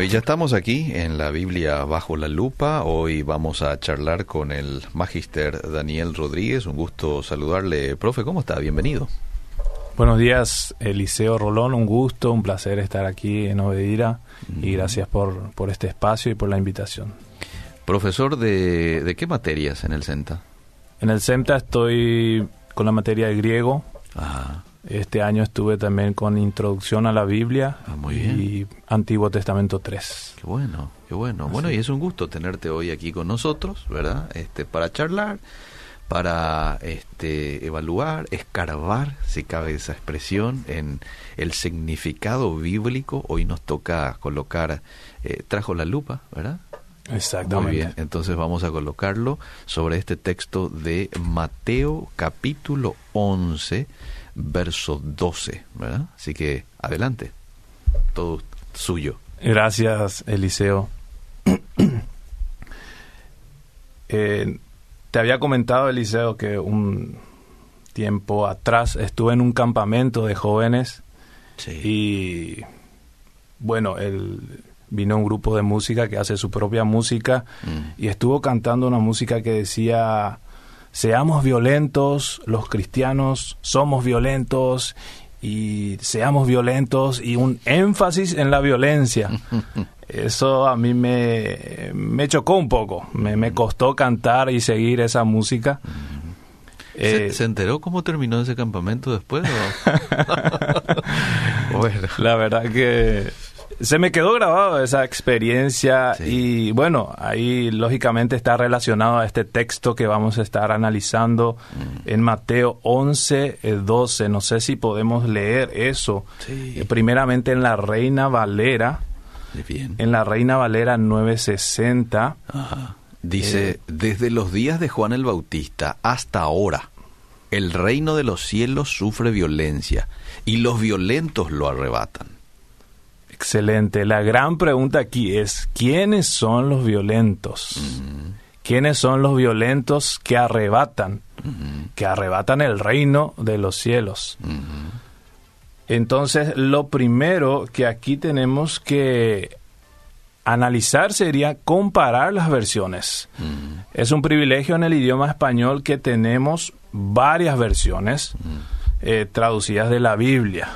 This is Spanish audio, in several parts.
Bueno, y ya estamos aquí en la Biblia bajo la lupa. Hoy vamos a charlar con el magister Daniel Rodríguez. Un gusto saludarle. Profe, ¿cómo está? Bienvenido. Buenos días, Eliseo Rolón. Un gusto, un placer estar aquí en Obedira y gracias por, por este espacio y por la invitación. Profesor, ¿de, de qué materias en el CENTA? En el CENTA estoy con la materia de griego. Ajá. Este año estuve también con Introducción a la Biblia Ah, muy bien. y Antiguo Testamento 3. Qué bueno, qué bueno. Bueno, y es un gusto tenerte hoy aquí con nosotros, ¿verdad? Este, para charlar, para este, evaluar, escarbar, si cabe esa expresión, en el significado bíblico. Hoy nos toca colocar, eh, trajo la lupa, ¿verdad? Exactamente. Muy bien, entonces vamos a colocarlo sobre este texto de Mateo capítulo 11, verso 12, ¿verdad? Así que adelante, todo suyo. Gracias, Eliseo. Eh, te había comentado, Eliseo, que un tiempo atrás estuve en un campamento de jóvenes Sí. y bueno, el, vino un grupo de música que hace su propia música Mm. y estuvo cantando una música que decía, seamos violentos, los cristianos somos violentos y seamos violentos y un énfasis en la violencia. Eso a mí me, me chocó un poco, me, me costó cantar y seguir esa música. ¿Se, Eh, se enteró cómo terminó ese campamento después? o? bueno, La verdad que se me quedó grabado esa experiencia Sí. y bueno, ahí lógicamente está relacionado a este texto que vamos a estar analizando Mm. en Mateo 11, eh, 12. No sé si podemos leer eso. Sí. Eh, Primeramente en la Reina Valera, bien. en la Reina Valera 960. Ajá. Dice, desde los días de Juan el Bautista hasta ahora, el reino de los cielos sufre violencia y los violentos lo arrebatan. Excelente. La gran pregunta aquí es, ¿quiénes son los violentos? ¿Quiénes son los violentos que arrebatan? Que arrebatan el reino de los cielos. Entonces, lo primero que aquí tenemos que analizar sería comparar las versiones. Mm, Es un privilegio en el idioma español que tenemos varias versiones eh, traducidas de la Biblia.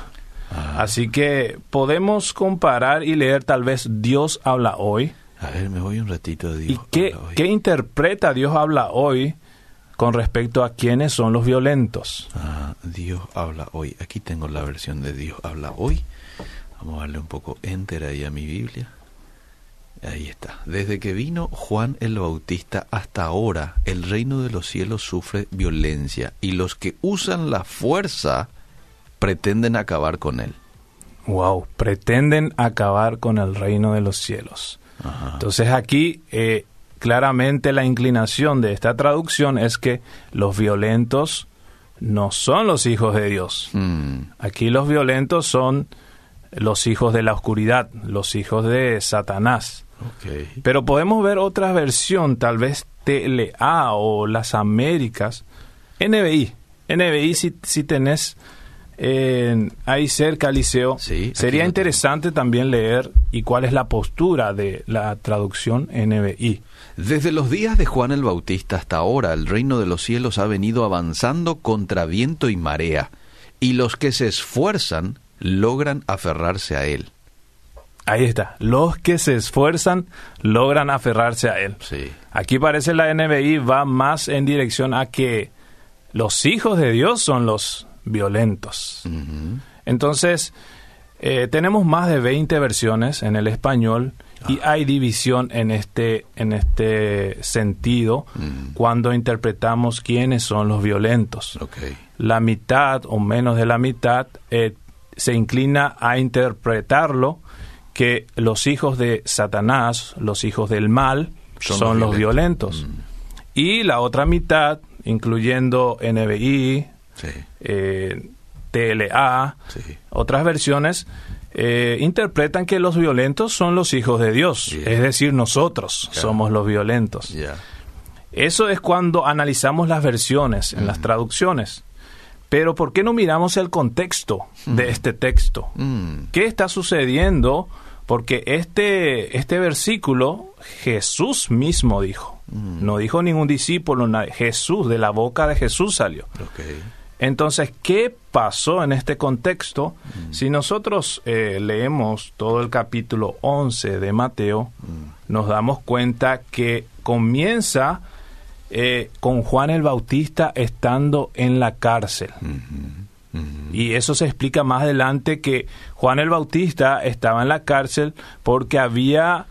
Ah, Así que podemos comparar y leer tal vez Dios habla hoy. a ver, me voy un ratito de Dios. ¿Y qué, qué interpreta Dios habla hoy con respecto a quiénes son los violentos? Ah, Dios habla hoy. Aquí tengo la versión de Dios habla hoy. Vamos a darle un poco enter ahí a mi Biblia. Ahí está. Desde que vino Juan el Bautista hasta ahora, el reino de los cielos sufre violencia y los que usan la fuerza pretenden acabar con él. Wow, pretenden acabar con el reino de los cielos. Ajá. Entonces aquí eh, claramente la inclinación de esta traducción es que los violentos no son los hijos de Dios. Mm, Aquí los violentos son los hijos de la oscuridad, los hijos de Satanás. ok. Pero podemos ver otra versión, tal vez TLA o las Américas, NBI. NBI si, si tenés eh, ahí cerca, Liceo. Sí, Sería interesante también leer y cuál es la postura de la traducción NBI. Desde los días de Juan el Bautista hasta ahora, el reino de los cielos ha venido avanzando contra viento y marea, y los que se esfuerzan logran aferrarse a él. Ahí está. Los que se esfuerzan logran aferrarse a él. Sí. Aquí parece la NBI va más en dirección a que los hijos de Dios son los violentos. Entonces, eh, tenemos más de 20 versiones en el español y hay división en este, en este sentido Mm. cuando interpretamos quiénes son los violentos. La mitad o menos de la mitad eh, se inclina a interpretarlo que los hijos de Satanás, los hijos del mal, Son son, los violentos. violentos. Y la otra mitad, incluyendo NBI, Sí. eh, TLA, Sí. otras versiones, eh, interpretan que los violentos son los hijos de Dios, Yeah. es decir, nosotros somos los violentos. Eso es cuando analizamos las versiones en las traducciones. Pero ¿por qué no miramos el contexto de este texto? Mm. ¿Qué está sucediendo Porque este, este versículo Jesús mismo dijo. Mm. No dijo ningún discípulo. Jesús, de la boca de Jesús salió. Entonces, ¿qué pasó en este contexto? Mm. Si nosotros eh, leemos todo el capítulo 11 de Mateo, Mm. nos damos cuenta que comienza eh, con Juan el Bautista estando en la cárcel. Ujú, ujú. Y eso se explica más adelante que Juan el Bautista estaba en la cárcel porque había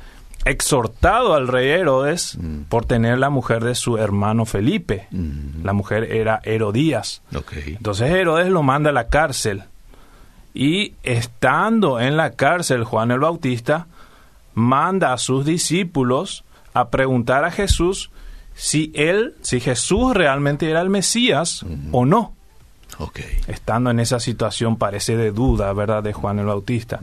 exhortado al rey Herodes Mm. por tener la mujer de su hermano Felipe. Mm. La mujer era Herodías. Entonces Herodes lo manda a la cárcel. Y estando en la cárcel, Juan el Bautista manda a sus discípulos a preguntar a Jesús si él, si Jesús realmente era el Mesías o no. Estando en esa situación parece de duda, ¿verdad?, de Juan el Bautista.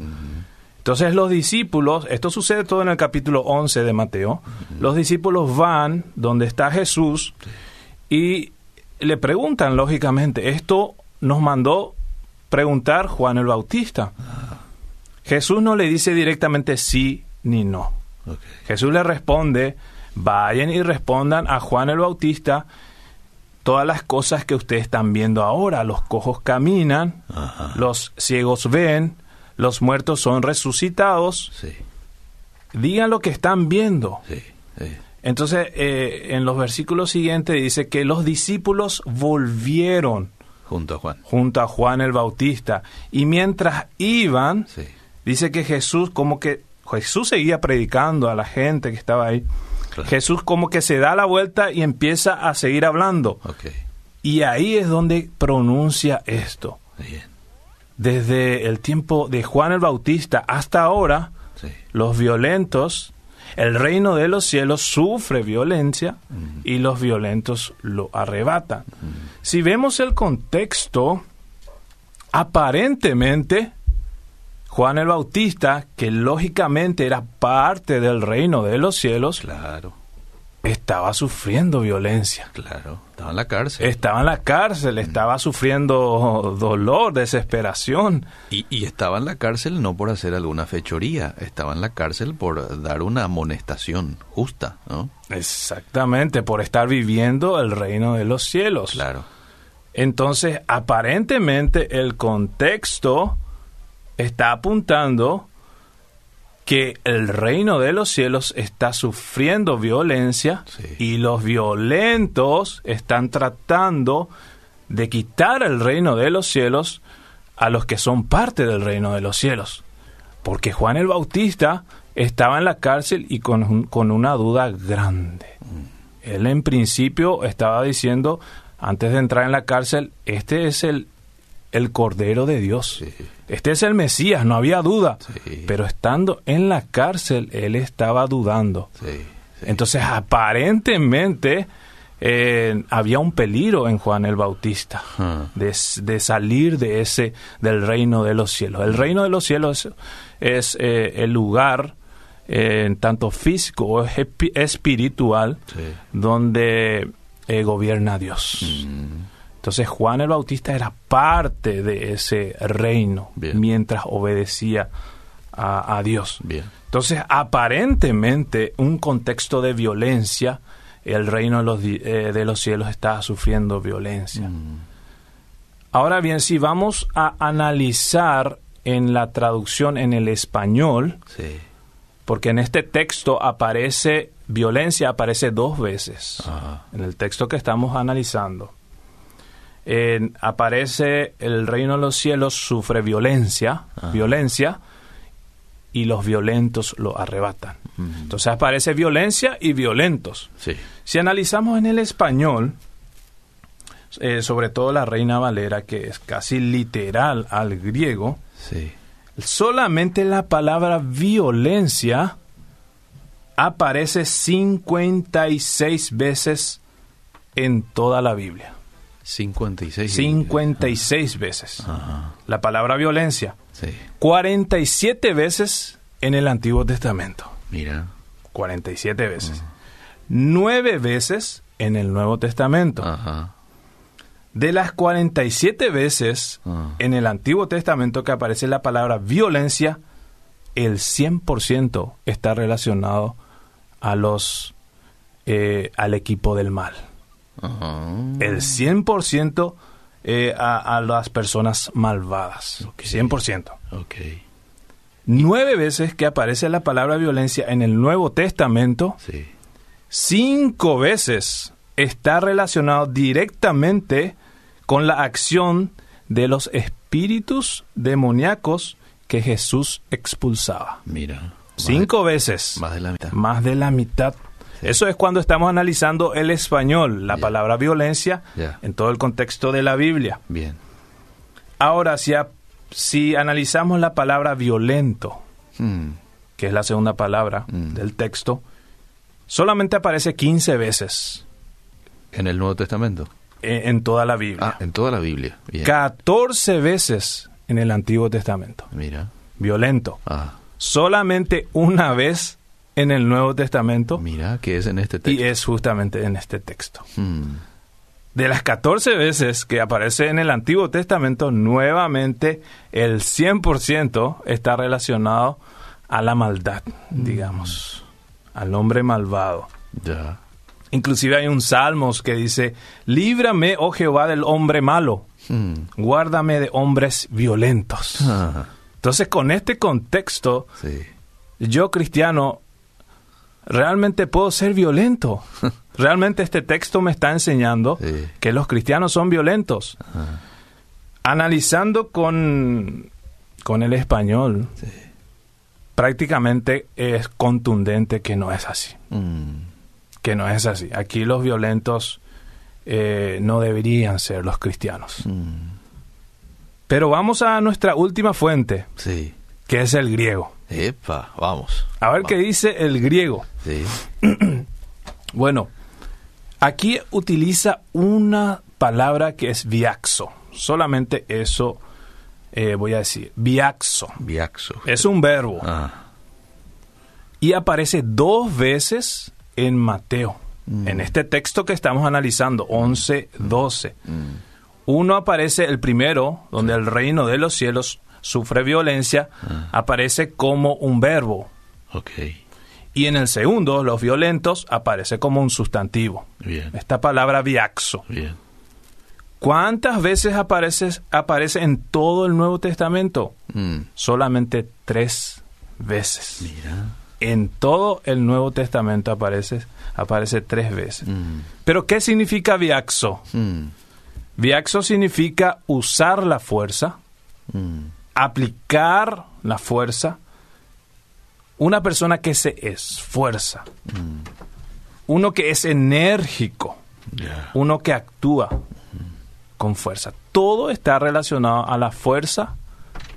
Entonces los discípulos, esto sucede todo en el capítulo 11 de Mateo, los discípulos van donde está Jesús y le preguntan, lógicamente, esto nos mandó preguntar Juan el Bautista. Jesús no le dice directamente sí ni no. Jesús le responde, vayan y respondan a Juan el Bautista todas las cosas que ustedes están viendo ahora. Los cojos caminan, Ajá. los ciegos ven, los muertos son resucitados. Sí. Digan lo que están viendo. Sí. sí. Entonces, eh, en los versículos siguientes dice que los discípulos volvieron Junto a Juan. junto a Juan el Bautista. Y mientras iban, dice que Jesús, como que Jesús seguía predicando a la gente que estaba ahí. Claro. Jesús como que se da la vuelta y empieza a seguir hablando. Y ahí es donde pronuncia esto. Bien. Desde el tiempo de Juan el Bautista hasta ahora, Sí. los violentos, el reino de los cielos sufre violencia y los violentos lo arrebatan. Si vemos el contexto, aparentemente Juan el Bautista, que lógicamente era parte del reino de los cielos, Claro. Estaba sufriendo violencia. Claro. Estaba en la cárcel. Estaba en la cárcel, estaba sufriendo dolor, desesperación. Y, y estaba en la cárcel no por hacer alguna fechoría, estaba en la cárcel por dar una amonestación justa, ¿no? Exactamente, por estar viviendo el reino de los cielos. Claro. Entonces, aparentemente el contexto está apuntando que el reino de los cielos está sufriendo violencia Sí. y los violentos están tratando de quitar el reino de los cielos a los que son parte del reino de los cielos. Porque Juan el Bautista estaba en la cárcel y con, con una duda grande. Él en principio estaba diciendo, antes de entrar en la cárcel, este es el, el Cordero de Dios. Sí. Este es el Mesías, no había duda. Sí. Pero estando en la cárcel, él estaba dudando. Sí. Entonces, aparentemente, eh, había un peligro en Juan el Bautista Ah. de, salir de ese del reino de los cielos. El reino de los cielos es, eh, el lugar, eh, tanto físico o espi- espiritual, donde gobierna Dios. Mm. Entonces Juan el Bautista era parte de ese reino Bien. mientras obedecía a, a Dios. Bien. Entonces, aparentemente, un contexto de violencia, el reino de los, eh, de los cielos está sufriendo violencia. Mm. Ahora bien, si vamos a analizar en la traducción en el español, Sí. porque en este texto aparece violencia, aparece dos veces. Ajá. En el texto que estamos analizando. Aparece el reino de los cielos sufre violencia, Ajá. violencia, y los violentos lo arrebatan. Entonces aparece violencia y violentos. Sí. Si analizamos en el español, eh, sobre todo la Reina Valera, que es casi literal al griego, Sí. solamente la palabra violencia aparece 56 veces en toda la Biblia. 56. 56 veces. Ajá. La palabra violencia. Sí. 47 veces en el Antiguo Testamento. Mira. 47 veces. 9 veces en el Nuevo Testamento. Ajá. De las 47 veces Ah. en el Antiguo Testamento que aparece la palabra violencia, el 100% está relacionado a los eh, al equipo del mal. Ajá. El 100% eh, a, a las personas malvadas. Ok. 100%. Ok. Nueve veces que aparece la palabra violencia en el Nuevo Testamento, Sí. cinco veces está relacionado directamente con la acción de los espíritus demoníacos que Jesús expulsaba. Mira. Cinco veces. Más de la mitad. Más de la mitad. Eso es cuando estamos analizando el español, la palabra violencia, en todo el contexto de la Biblia. Bien. Ahora, si, a- si analizamos la palabra violento, Mm. que es la segunda palabra Mm. del texto, solamente aparece 15 veces En el Nuevo Testamento. en, en toda la Biblia. Ah, en toda la Biblia. Bien. 14 veces en el Antiguo Testamento. Mira. Violento. Ah, Solamente una vez en el Nuevo Testamento mira que es en este y texto. es justamente en este texto. Mm. De las 14 veces que aparece en el Antiguo Testamento, nuevamente el 100% está relacionado a la maldad, digamos, al hombre malvado. Ya. Inclusive hay un Salmos que dice, líbrame, oh Jehová, del hombre malo, Mm. guárdame de hombres violentos. Ah, Entonces, con este contexto, sí. yo cristiano, realmente puedo ser violento. Realmente este texto me está enseñando Sí. que los cristianos son violentos. Analizando con, con el español, sí. prácticamente es contundente que no es así. Mm. Que no es así. Aquí los violentos eh, no deberían ser los cristianos. Mm. Pero vamos a nuestra última fuente, Sí. que es el griego. Epa, vamos. A ver Vamos. qué dice el griego. Sí. Bueno, aquí utiliza una palabra que es viaxo. Solamente eso eh, voy a decir. Viaxo. Viaxo. Es un verbo. Ah. Y aparece dos veces en Mateo. Mm. En este texto que estamos analizando, 11, 12. Mm. Uno aparece, el primero, donde el reino de los cielos sufre violencia, Ah. aparece como un verbo. Ok. Y en el segundo, los violentos, aparece como un sustantivo. Bien. Esta palabra viaxo. Bien. ¿Cuántas veces aparece, aparece en todo el Nuevo Testamento? Mm. Solamente tres veces. Mira. En todo el Nuevo Testamento aparece, aparece tres veces. Mm. Pero ¿qué significa viaxo? Mm. Viaxo significa usar la fuerza, Mm. Aplicar la fuerza. Una persona que se esfuerza. Mm. Uno que es enérgico. Uno que actúa con fuerza. Todo está relacionado a la fuerza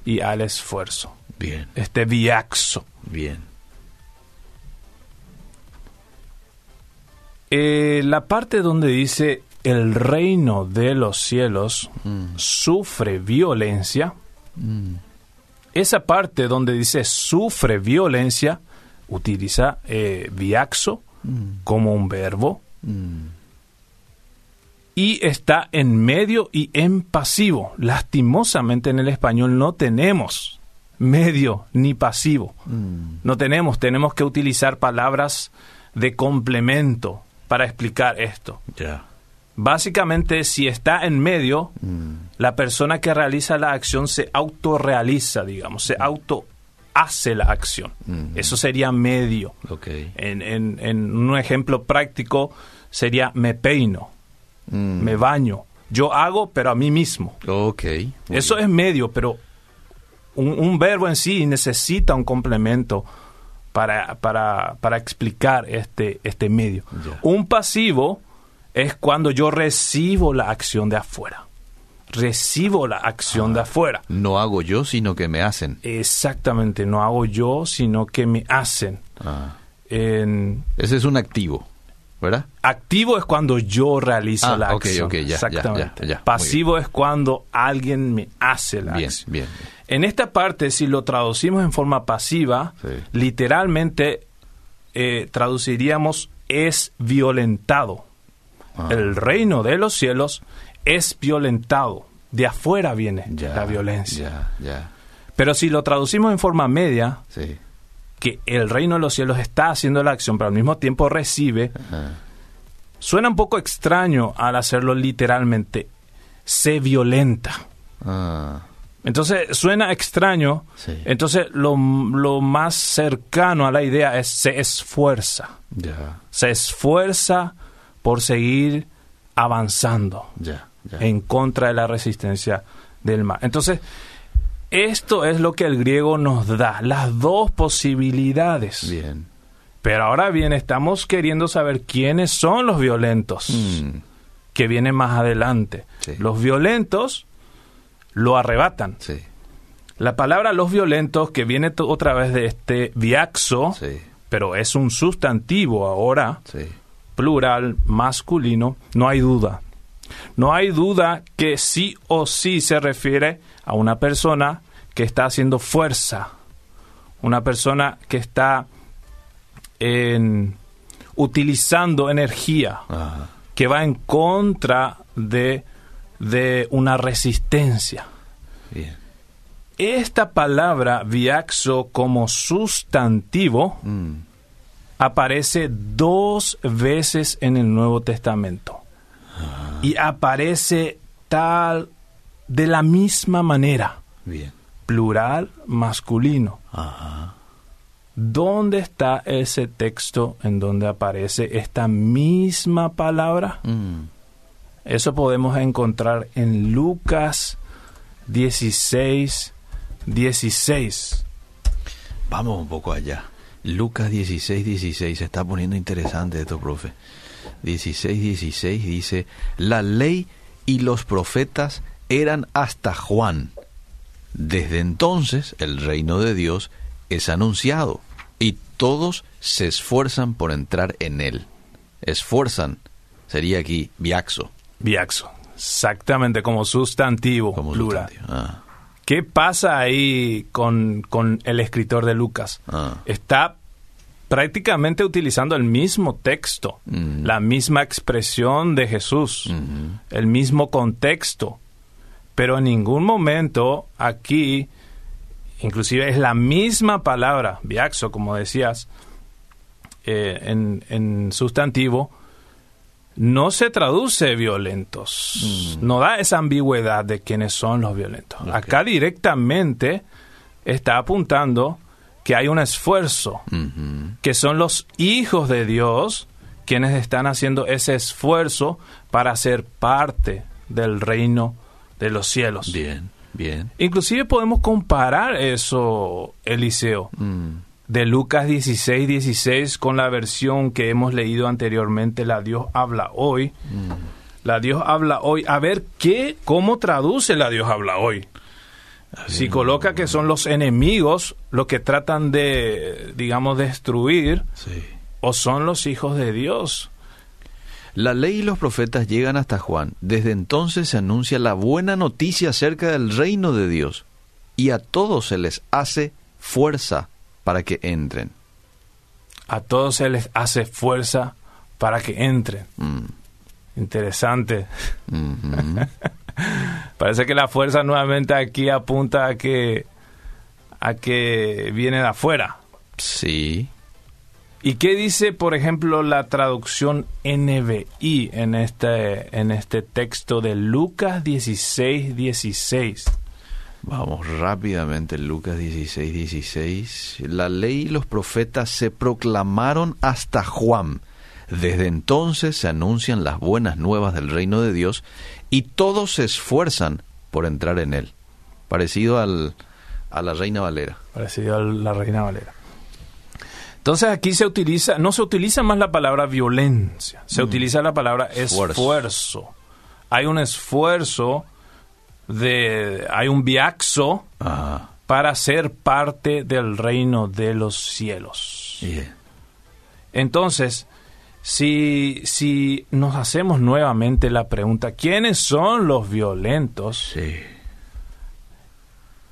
y al esfuerzo. Bien. Este viaxo. Bien. Eh, la parte donde dice el reino de los cielos Mm. sufre violencia, Mm. esa parte donde dice sufre violencia, utiliza eh, viaxo Mm. como un verbo Mm. y está en medio y en pasivo. Lastimosamente en el español no tenemos medio ni pasivo. No tenemos, tenemos que utilizar palabras de complemento para explicar esto. Básicamente, si está en medio, Mm. la persona que realiza la acción se autorrealiza, digamos, se auto hace la acción. Ujú. Eso sería medio. En, en- en un ejemplo práctico sería me peino, Mm. me baño. Yo hago, pero a mí mismo. Ok. muy Eso bien. es medio, pero un, un verbo en sí necesita un complemento para, para, para explicar este, este medio. Un pasivo es cuando yo recibo la acción de afuera. Recibo la acción Ah. de afuera. No hago yo, sino que me hacen. Exactamente, no hago yo, sino que me hacen. Ah. En, Ese es un activo, ¿verdad? activo es cuando yo realizo Ah, la acción. ya, Exactamente. ya, Pasivo es cuando alguien me hace la Bien, acción. bien. En esta parte, si lo traducimos en forma pasiva, Sí. literalmente eh, traduciríamos es violentado. Ah. El reino de los cielos es violentado. De afuera viene Ya, la violencia. Ya, ya. Pero si lo traducimos en forma media, Sí. que el reino de los cielos está haciendo la acción, pero al mismo tiempo recibe, Ajá. suena un poco extraño al hacerlo literalmente. Se violenta. Ah, Entonces suena extraño. Sí. Entonces lo, lo más cercano a la idea es se esfuerza. Se esfuerza por seguir avanzando en contra de la resistencia del mal. Entonces, esto es lo que el griego nos da, las dos posibilidades. Bien. Pero ahora bien, estamos queriendo saber quiénes son los violentos Mm, que vienen más adelante. Sí. Los violentos lo arrebatan. sí, La palabra los violentos, que viene otra vez de este viaxo, sí, pero es un sustantivo ahora, sí. Plural, masculino, no hay duda. No hay duda que sí o sí se refiere a una persona que está haciendo fuerza, una persona que está en- utilizando energía, Ajá. que va en contra de, de una resistencia. Bien. Esta palabra viaxo como sustantivo Mm, aparece dos veces en el Nuevo Testamento. Y aparece tal de la misma manera, bien. plural masculino. Ajá. ¿Dónde está ese texto en donde aparece esta misma palabra? Mm, Eso podemos encontrar en Lucas 16, 16. Vamos un poco allá. Lucas 16, 16. Se está poniendo interesante esto, profe. 16, 16 dice, la ley y los profetas eran hasta Juan. Desde entonces el reino de Dios es anunciado y todos se esfuerzan por entrar en él. Esfuerzan, sería aquí viaxo, Viaxo. Exactamente, como sustantivo, como plural. sustantivo. Ah, ¿Qué pasa ahí con, con el escritor de Lucas? ah, Está prácticamente utilizando el mismo texto, Mm. la misma expresión de Jesús, ujú, el mismo contexto, pero en ningún momento aquí, inclusive es la misma palabra, viaxo, como decías, eh, en, en sustantivo, no se traduce violentos, Mm. no da esa ambigüedad de quiénes son los violentos. Acá directamente está apuntando que hay un esfuerzo, que son los hijos de Dios quienes están haciendo ese esfuerzo para ser parte del reino de los cielos. Bien, bien. Inclusive podemos comparar eso, Eliseo, Mm, de Lucas 16, 16 con la versión que hemos leído anteriormente, la Dios habla hoy. La Dios habla hoy. A ver qué, cómo traduce la Dios habla hoy. Si coloca que son los enemigos los que tratan de, digamos, destruir, sí. o son los hijos de Dios. La ley y los profetas llegan hasta Juan. Desde entonces se anuncia la buena noticia acerca del reino de Dios. Y a todos se les hace fuerza para que entren. A todos se les hace fuerza para que entren. Mm, Interesante. ujú. Parece que la fuerza nuevamente aquí apunta a que a que viene de afuera. sí. ¿Y qué dice, por ejemplo, la traducción NBI en este en este texto de Lucas 16 16? Vamos rápidamente, Lucas 16, 16. La ley y los profetas se proclamaron hasta Juan. Desde entonces se anuncian las buenas nuevas del reino de Dios y todos se esfuerzan por entrar en él. Parecido al, a la Reina Valera. Parecido a la Reina Valera. Entonces aquí se utiliza, no se utiliza más la palabra violencia, se utiliza la palabra Esfuerzo. esfuerzo. Hay un esfuerzo de, hay un viaxo para ser parte del reino de los cielos. Entonces, si, si nos hacemos nuevamente la pregunta, ¿quiénes son los violentos? Sí.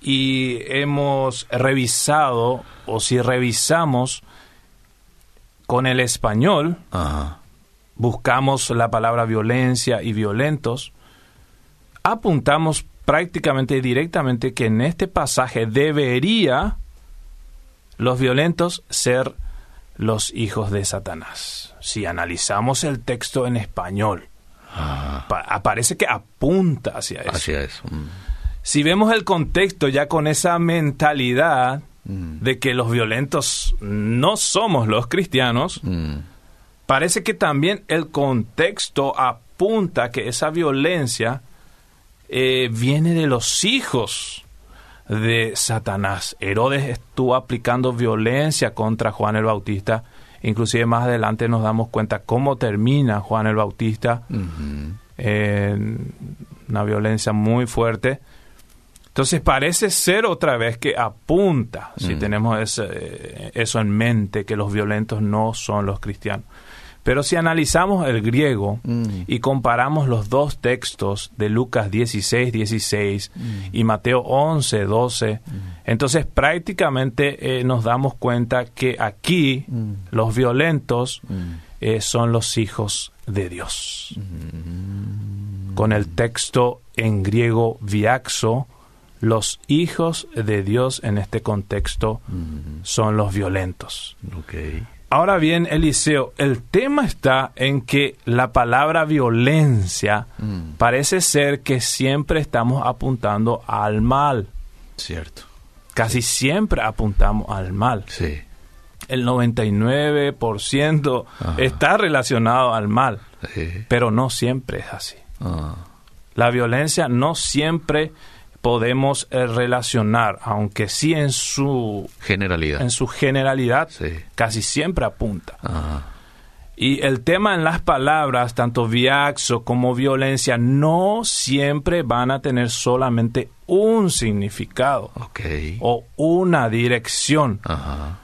y hemos revisado, o si revisamos con el español, Ajá. buscamos la palabra violencia y violentos, apuntamos prácticamente y directamente que en este pasaje debería los violentos ser los hijos de Satanás. Si analizamos el texto en español, Ah, pa- aparece que apunta hacia eso. hacia eso. Mm. Si vemos el contexto ya con esa mentalidad Mm. de que los violentos no somos los cristianos, Mm. parece que también el contexto apunta que esa violencia eh, viene de los hijos de Satanás. Herodes estuvo aplicando violencia contra Juan el Bautista. Inclusive más adelante nos damos cuenta cómo termina Juan el Bautista una violencia muy fuerte. Entonces parece ser otra vez que apunta, si tenemos ese- eso en mente, que los violentos no son los cristianos. Pero si analizamos el griego Mm. y comparamos los dos textos de Lucas 16, 16 y Mateo 11, 12, entonces prácticamente eh, nos damos cuenta que aquí Mm. los violentos Mm. eh, son los hijos de Dios. Mm. Con el texto en griego viaxo, los hijos de Dios en este contexto Mm. son los violentos. Ok. Ahora bien, Eliseo, el tema está en que la palabra violencia Mm. parece ser que siempre estamos apuntando al mal. Cierto. Casi siempre apuntamos al mal. Sí. El 99% Ajá. está relacionado al mal, Sí. pero no siempre es así. Ah. La violencia no siempre podemos eh, relacionar, aunque sí en su, Generalidad. en su generalidad Sí. casi siempre apunta. Y el tema en las palabras, tanto viaxo como violencia, no siempre van a tener solamente un significado o una dirección. Ajá.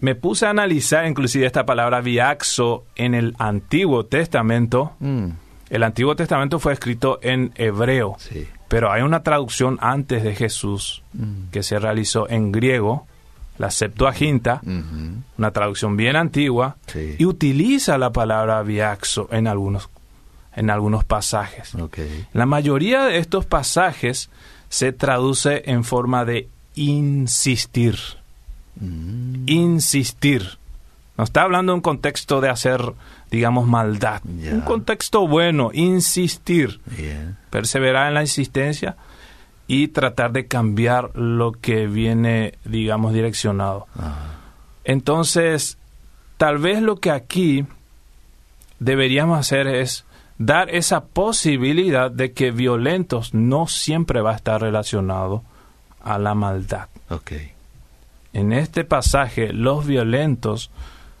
Me puse a analizar inclusive esta palabra viaxo en el Antiguo Testamento. Mm. El Antiguo Testamento fue escrito en hebreo, Sí. Pero hay una traducción antes de Jesús Mm. que se realizó en griego, la Septuaginta, una traducción bien antigua, Sí. y utiliza la palabra viaxo en algunos, en algunos pasajes. La mayoría de estos pasajes se traduce en forma de insistir. Mm. Insistir. No está hablando de un contexto de hacer, digamos, maldad. Un contexto bueno, insistir. Perseverar en la insistencia y tratar de cambiar lo que viene, digamos, direccionado. Entonces, tal vez lo que aquí deberíamos hacer es dar esa posibilidad de que violentos no siempre va a estar relacionado a la maldad. En este pasaje, los violentos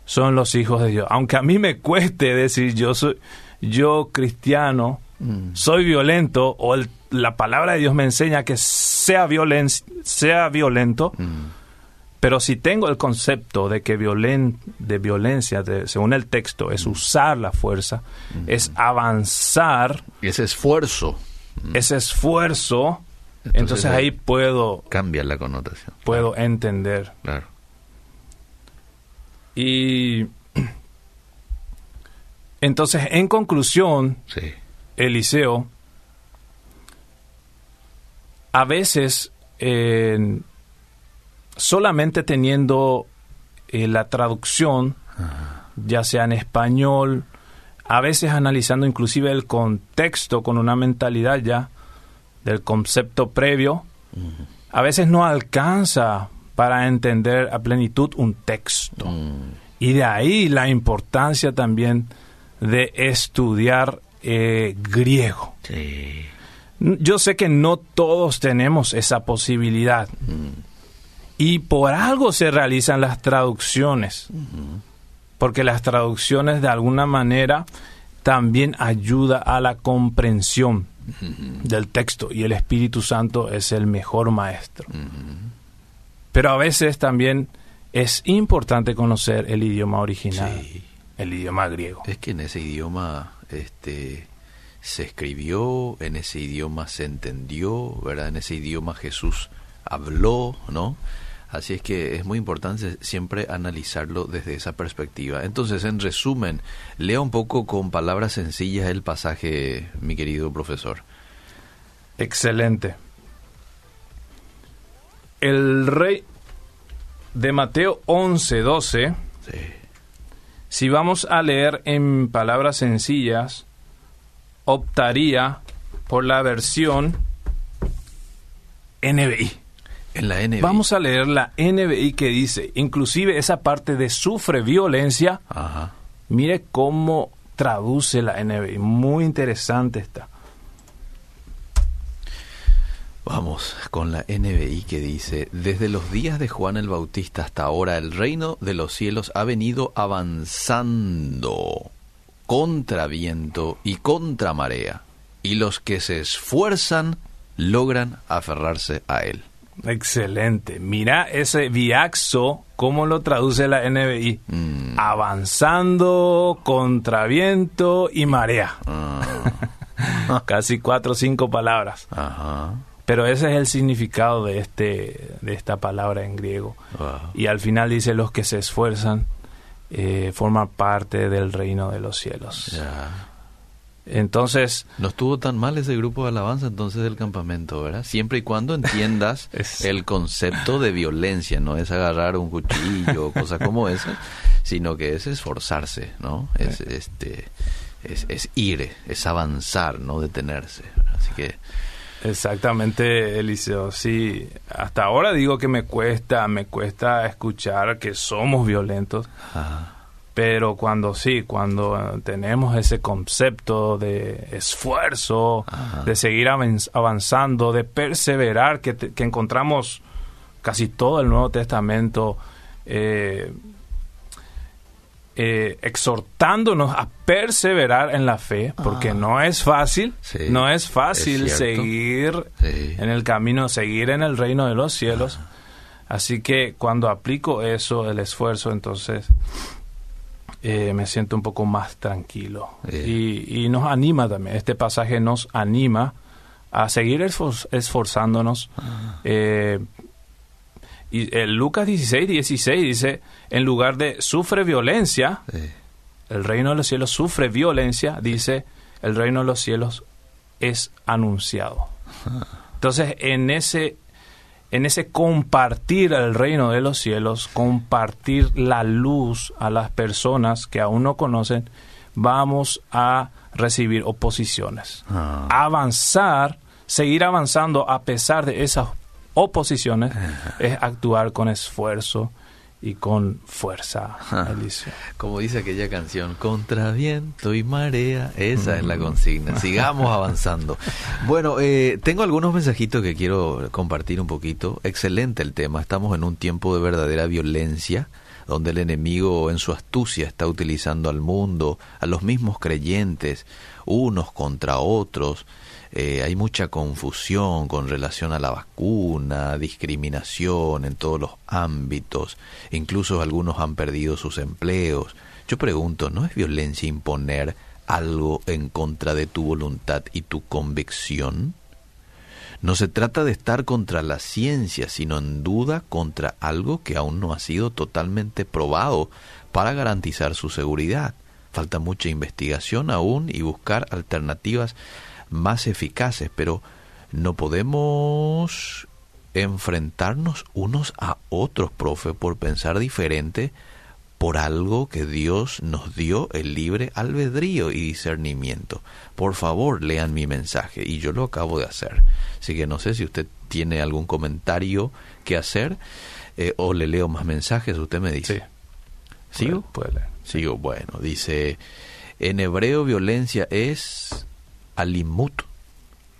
son los hijos de Dios. Aunque a mí me cueste decir yo soy yo cristiano, Mm. soy violento o el- la palabra de Dios me enseña que sea, violen, sea violento, Mm. pero si tengo el concepto de que violen, de violencia, de- según el texto, es usar la fuerza, es avanzar, ese esfuerzo mm, ese esfuerzo, Entonces, entonces, ahí puedo, cambia la connotación. puedo entender. Claro. Y entonces, en conclusión, Sí. Eliseo, a veces eh, solamente teniendo eh, la traducción, ya sea en español, a veces analizando inclusive el contexto con una mentalidad ya del concepto previo, a veces no alcanza para entender a plenitud un texto. Mm. Y de ahí la importancia también de estudiar eh, griego. Sí. Yo sé que no todos tenemos esa posibilidad. Y por algo se realizan las traducciones. Porque las traducciones de alguna manera también ayuda a la comprensión del texto. Y el Espíritu Santo es el mejor maestro. Pero a veces también es importante conocer el idioma original, Sí. el idioma griego. Es que en ese idioma este, se escribió, en ese idioma se entendió, ¿verdad? En ese idioma Jesús habló, ¿no? Así es que es muy importante siempre analizarlo desde esa perspectiva. Entonces, en resumen, lea un poco con palabras sencillas el pasaje, mi querido profesor. Excelente. El rey de Mateo 11, 12, Sí. si vamos a leer en palabras sencillas, optaría por la versión NBI. En la NBI. Vamos a leer la NBI que dice, inclusive esa parte de sufre violencia, Ajá. mire cómo traduce la NBI, muy interesante está. Vamos con la NBI que dice, desde los días de Juan el Bautista hasta ahora el reino de los cielos ha venido avanzando contra viento y contra marea, y los que se esfuerzan logran aferrarse a él. Excelente. Mira ese viaxo, cómo lo traduce la NBI. Mm. Avanzando contra viento y marea. Ah, Casi cuatro o cinco palabras. ajá. Pero ese es el significado de, este, de esta palabra en griego. Wow. Y al final dice los que se esfuerzan eh, forman parte del reino de los cielos. Entonces, No estuvo tan mal ese grupo de alabanza entonces del campamento, ¿verdad? Siempre y cuando entiendas Es- el concepto de violencia, no es agarrar un cuchillo o cosas como esa, sino que es esforzarse, ¿no? Es este es, es ir, es avanzar, no detenerse. Así que Exactamente, Eliseo. Sí, hasta ahora digo que me cuesta, me cuesta escuchar que somos violentos, ah, pero cuando sí, cuando eh, tenemos ese concepto de esfuerzo, Ajá. de seguir avanz- avanzando, de perseverar, que, te- que encontramos casi todo el Nuevo Testamento eh, eh, exhortándonos a perseverar en la fe, porque Ah. no es fácil, Sí, no es fácil es seguir sí. en el camino, seguir en el reino de los cielos. Así que cuando aplico eso, el esfuerzo, entonces eh, me siento un poco más tranquilo. Y, y nos anima también, este pasaje nos anima a seguir esfor- esforzándonos. Eh, y el Lucas 16, 16 dice, en lugar de sufre violencia, sí. el reino de los cielos sufre violencia, dice, el reino de los cielos es anunciado. Entonces, en ese, en ese compartir el reino de los cielos, compartir la luz a las personas que aún no conocen, vamos a recibir oposiciones. Ah. Avanzar, seguir avanzando a pesar de esas oposiciones, es actuar con esfuerzo y con fuerza, Eliseo. Como dice aquella canción, contra viento y marea, esa es la consigna. Sigamos avanzando. Bueno, eh, tengo algunos mensajitos que quiero compartir un poquito. Excelente el tema. Estamos en un tiempo de verdadera violencia, donde el enemigo en su astucia está utilizando al mundo, a los mismos creyentes, unos contra otros. Eh, hay mucha confusión con relación a la vacuna, discriminación en todos los ámbitos, incluso algunos han perdido sus empleos. Yo pregunto, ¿no es violencia imponer algo en contra de tu voluntad y tu convicción? No se trata de estar contra la ciencia, sino en duda contra algo que aún no ha sido totalmente probado para garantizar su seguridad. Falta mucha investigación aún y buscar alternativas más eficaces, pero no podemos enfrentarnos unos a otros, profe, por pensar diferente por algo que Dios nos dio el libre albedrío y discernimiento. Por favor, lean mi mensaje y yo lo acabo de hacer. Así que no sé si usted tiene algún comentario que hacer eh, o le leo más mensajes, usted me dice. Sí. ¿Sigo? Puede- puede leer. Sigo, bueno, dice, en hebreo violencia es alimut.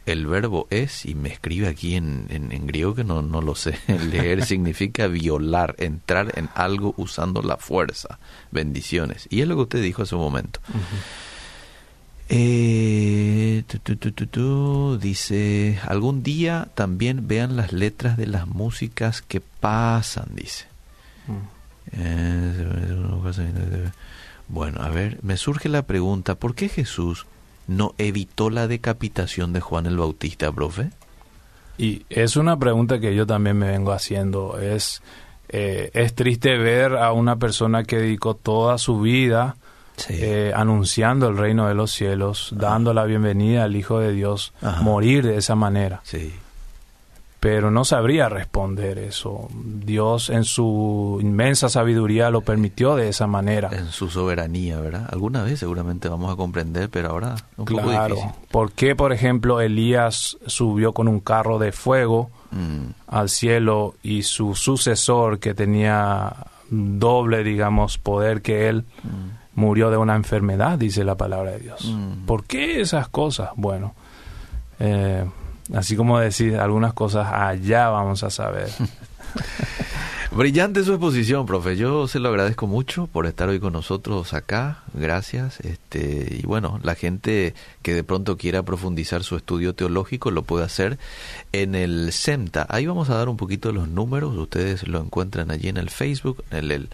El verbo es, y me escribe aquí en, en, en griego que no, no lo sé leer, significa violar, entrar en algo usando la fuerza. Bendiciones. Y es lo que usted dijo hace un momento. Eh, tu, tu, tu, tu, tu, dice, algún día también vean las letras de las músicas que pasan, dice. Mm. Eh, Bueno, a ver, me surge la pregunta, ¿por qué Jesús no evitó la decapitación de Juan el Bautista, profe? Y es una pregunta que yo también me vengo haciendo. Es, eh, es triste ver a una persona que dedicó toda su vida Sí. eh, anunciando el reino de los cielos, dando la bienvenida al Hijo de Dios, Ajá. morir de esa manera. Sí. Pero no sabría responder eso. Dios en su inmensa sabiduría lo permitió de esa manera. En su soberanía, ¿verdad? Alguna vez seguramente vamos a comprender, pero ahora un poco Claro. difícil. ¿Por qué, por ejemplo, Elías subió con un carro de fuego Mm, al cielo y su sucesor, que tenía doble, digamos, poder que él, mm, murió de una enfermedad, dice la palabra de Dios? Mm. ¿Por qué esas cosas? Bueno, eh, así como decir algunas cosas, allá vamos a saber. Brillante su exposición, profe. Yo se lo agradezco mucho por estar hoy con nosotros acá. Gracias. Este, y bueno, la gente que de pronto quiera profundizar su estudio teológico lo puede hacer en el SEMTA. Ahí vamos a dar un poquito los números. Ustedes lo encuentran allí en el Facebook, en el,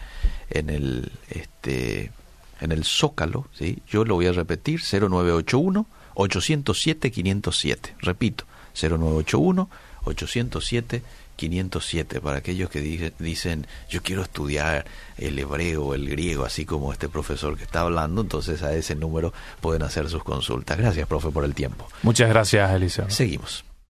en el este en el Zócalo, ¿sí? Yo lo voy a repetir, 0981 807 507. Repito, 0981 807 507 para aquellos que dije- dicen yo quiero estudiar el hebreo o el griego así como este profesor que está hablando entonces a ese número pueden hacer sus consultas. Gracias profe por el tiempo. Muchas gracias, Eliseo. seguimos